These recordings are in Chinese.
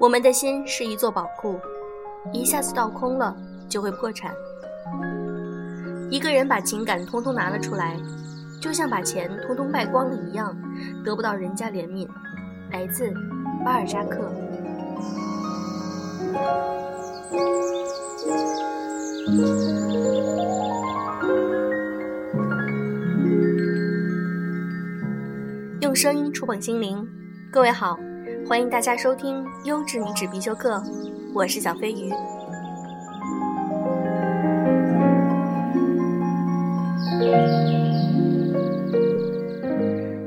我们的心是一座宝库，一下子倒空了就会破产。一个人把情感通通拿了出来，就像把钱通通败光了一样，得不到人家怜悯。来自巴尔扎克。用声音触碰心灵，各位好。欢迎大家收听《优质女纸必修课》，我是小飞鱼。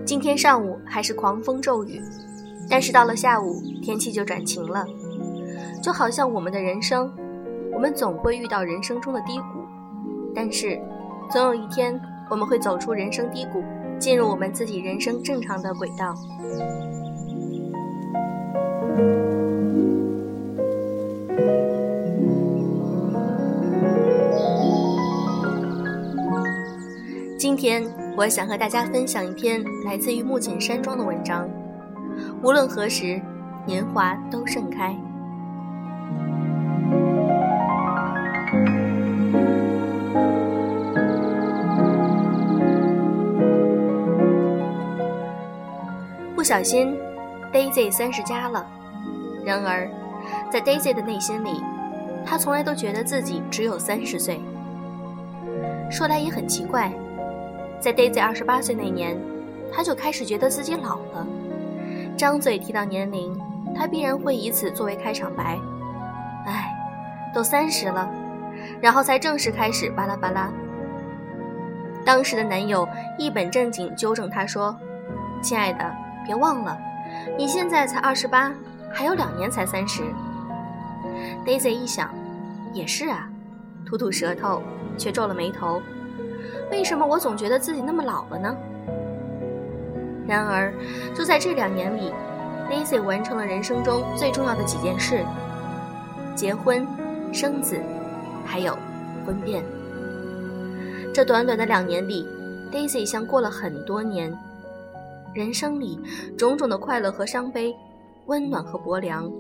今天上午还是狂风骤雨，但是到了下午天气就转晴了，就好像我们的人生，我们总会遇到人生中的低谷，但是总有一天我们会走出人生低谷，进入我们自己人生正常的轨道。今天，我想和大家分享一篇来自于木槿山庄的文章。无论何时，年华都盛开。不小心，Daisy 三十加了。然而，在 Daisy 的内心里，她从来都觉得自己只有三十岁。说来也很奇怪，在 Daisy 二十八岁那年，她就开始觉得自己老了。张嘴提到年龄，她必然会以此作为开场白。唉，都三十了，然后才正式开始巴拉巴拉。当时的男友一本正经纠正她说：“亲爱的，别忘了，你现在才二十八。”还有两年才三十，Daisy 一想，也是啊，吐吐舌头，却皱了眉头。为什么我总觉得自己那么老了呢？然而，就在这两年里，Daisy 完成了人生中最重要的几件事：结婚、生子，还有婚变。这短短的两年里，Daisy 像过了很多年，人生里种种的快乐和伤悲。温暖和薄凉，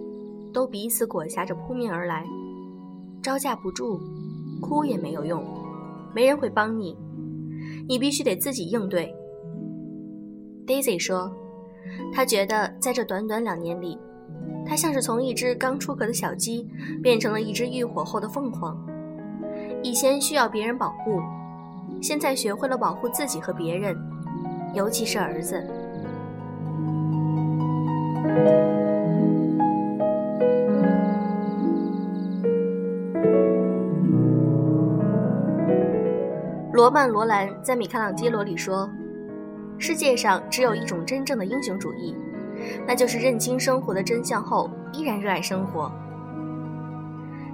都彼此裹挟着扑面而来，招架不住，哭也没有用，没人会帮你，你必须得自己应对。Daisy 说，她觉得在这短短两年里，她像是从一只刚出壳的小鸡，变成了一只浴火后的凤凰。以前需要别人保护，现在学会了保护自己和别人，尤其是儿子。罗曼·罗兰在《米开朗基罗》里说：“世界上只有一种真正的英雄主义，那就是认清生活的真相后依然热爱生活。”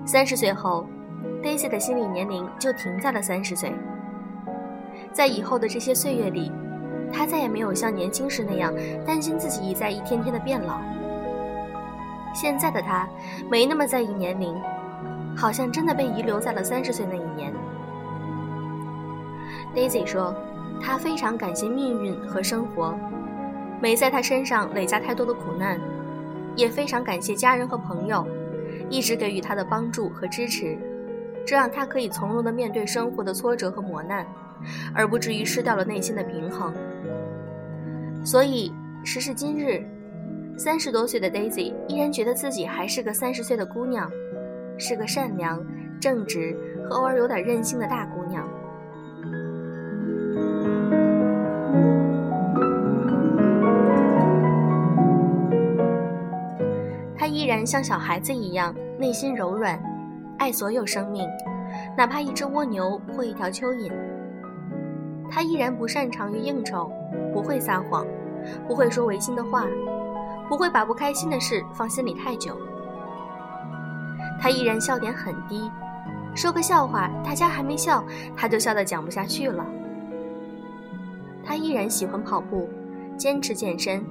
三十岁后，Daisy 的心理年龄就停在了三十岁。在以后的这些岁月里，她再也没有像年轻时那样担心自己在一天天的变老。现在的她没那么在意年龄，好像真的被遗留在了三十岁那一年。Daisy 说：“她非常感谢命运和生活，没在她身上累加太多的苦难，也非常感谢家人和朋友，一直给予她的帮助和支持，这让她可以从容地面对生活的挫折和磨难，而不至于失掉了内心的平衡。所以时至今日，三十多岁的 Daisy 依然觉得自己还是个三十岁的姑娘，是个善良、正直和偶尔有点任性的大姑娘。”依然像小孩子一样，内心柔软，爱所有生命，哪怕一只蜗牛或一条蚯蚓。他依然不擅长于应酬，不会撒谎，不会说违心的话，不会把不开心的事放心里太久。他依然笑点很低，说个笑话，大家还没笑，他就笑得讲不下去了。他依然喜欢跑步，坚持健身，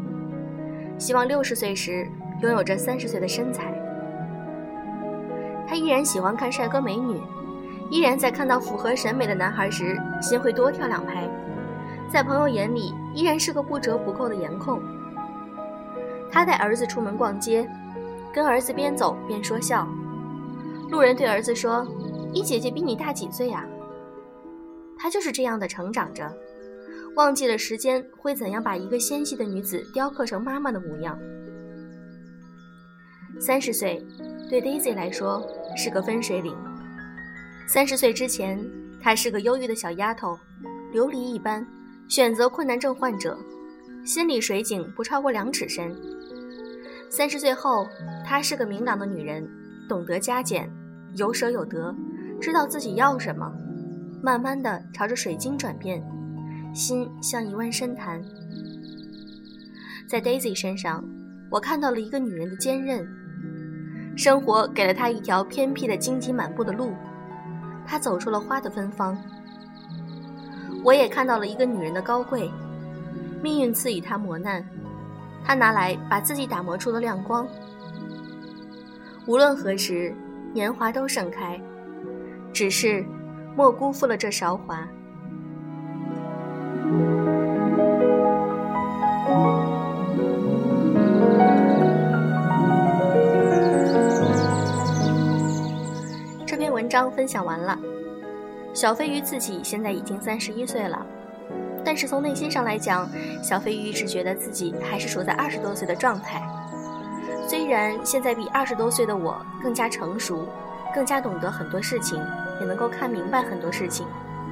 希望六十岁时拥有着三十岁的身材。他依然喜欢看帅哥美女，依然在看到符合审美的男孩时心会多跳两拍，在朋友眼里依然是个不折不扣的颜控。他带儿子出门逛街，跟儿子边走边说笑。路人对儿子说：“一姐姐比你大几岁呀？”他就是这样的成长着，忘记了时间会怎样把一个纤细的女子雕刻成妈妈的模样。三十岁，对 Daisy 来说是个分水岭。三十岁之前，她是个忧郁的小丫头，琉璃一般，选择困难症患者，心理水井不超过两尺深。三十岁后，她是个明朗的女人，懂得加减。有舍有得，知道自己要什么，慢慢的朝着水晶转变，心像一湾深潭。在 Daisy 身上，我看到了一个女人的坚韧。生活给了她一条偏僻的荆棘满布的路，她走出了花的芬芳。我也看到了一个女人的高贵，命运赐予她磨难，她拿来把自己打磨出了亮光。无论何时。年华都盛开，只是莫辜负了这韶华。章分享完了。小飞鱼自己现在已经三十一岁了，但是从内心上来讲，小飞鱼一直觉得自己还是处在二十多岁的状态。虽然现在比二十多岁的我更加成熟，更加懂得很多事情，也能够看明白很多事情，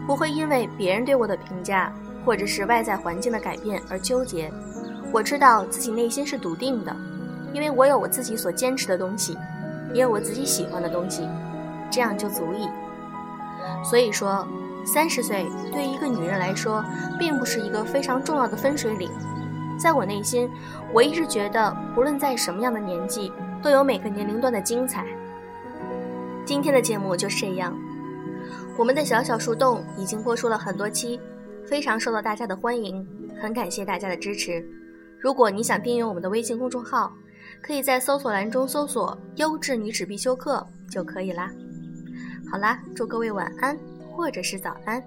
不会因为别人对我的评价或者是外在环境的改变而纠结。我知道自己内心是笃定的，因为我有我自己所坚持的东西，也有我自己喜欢的东西，这样就足以。所以说，三十岁对于一个女人来说，并不是一个非常重要的分水岭。在我内心，我一直觉得，不论在什么样的年纪，都有每个年龄段的精彩。今天的节目就是这样，我们的小小树洞已经播出了很多期，非常受到大家的欢迎，很感谢大家的支持。如果你想订阅我们的微信公众号，可以在搜索栏中搜索“优质女子必修课”就可以啦。好啦，祝各位晚安，或者是早安。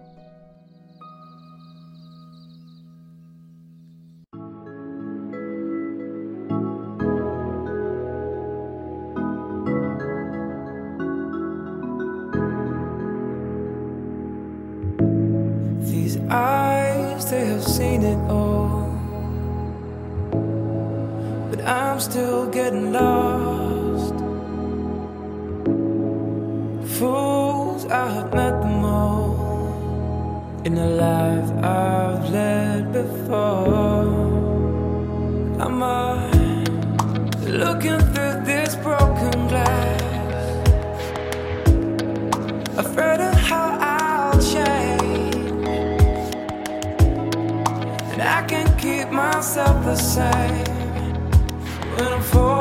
eyes, they have seen it all. But I'm still getting lost. In the life I've led before. I'm looking through this broken glass, afraid of how I'll change. And I can't keep myself the same when I'm falling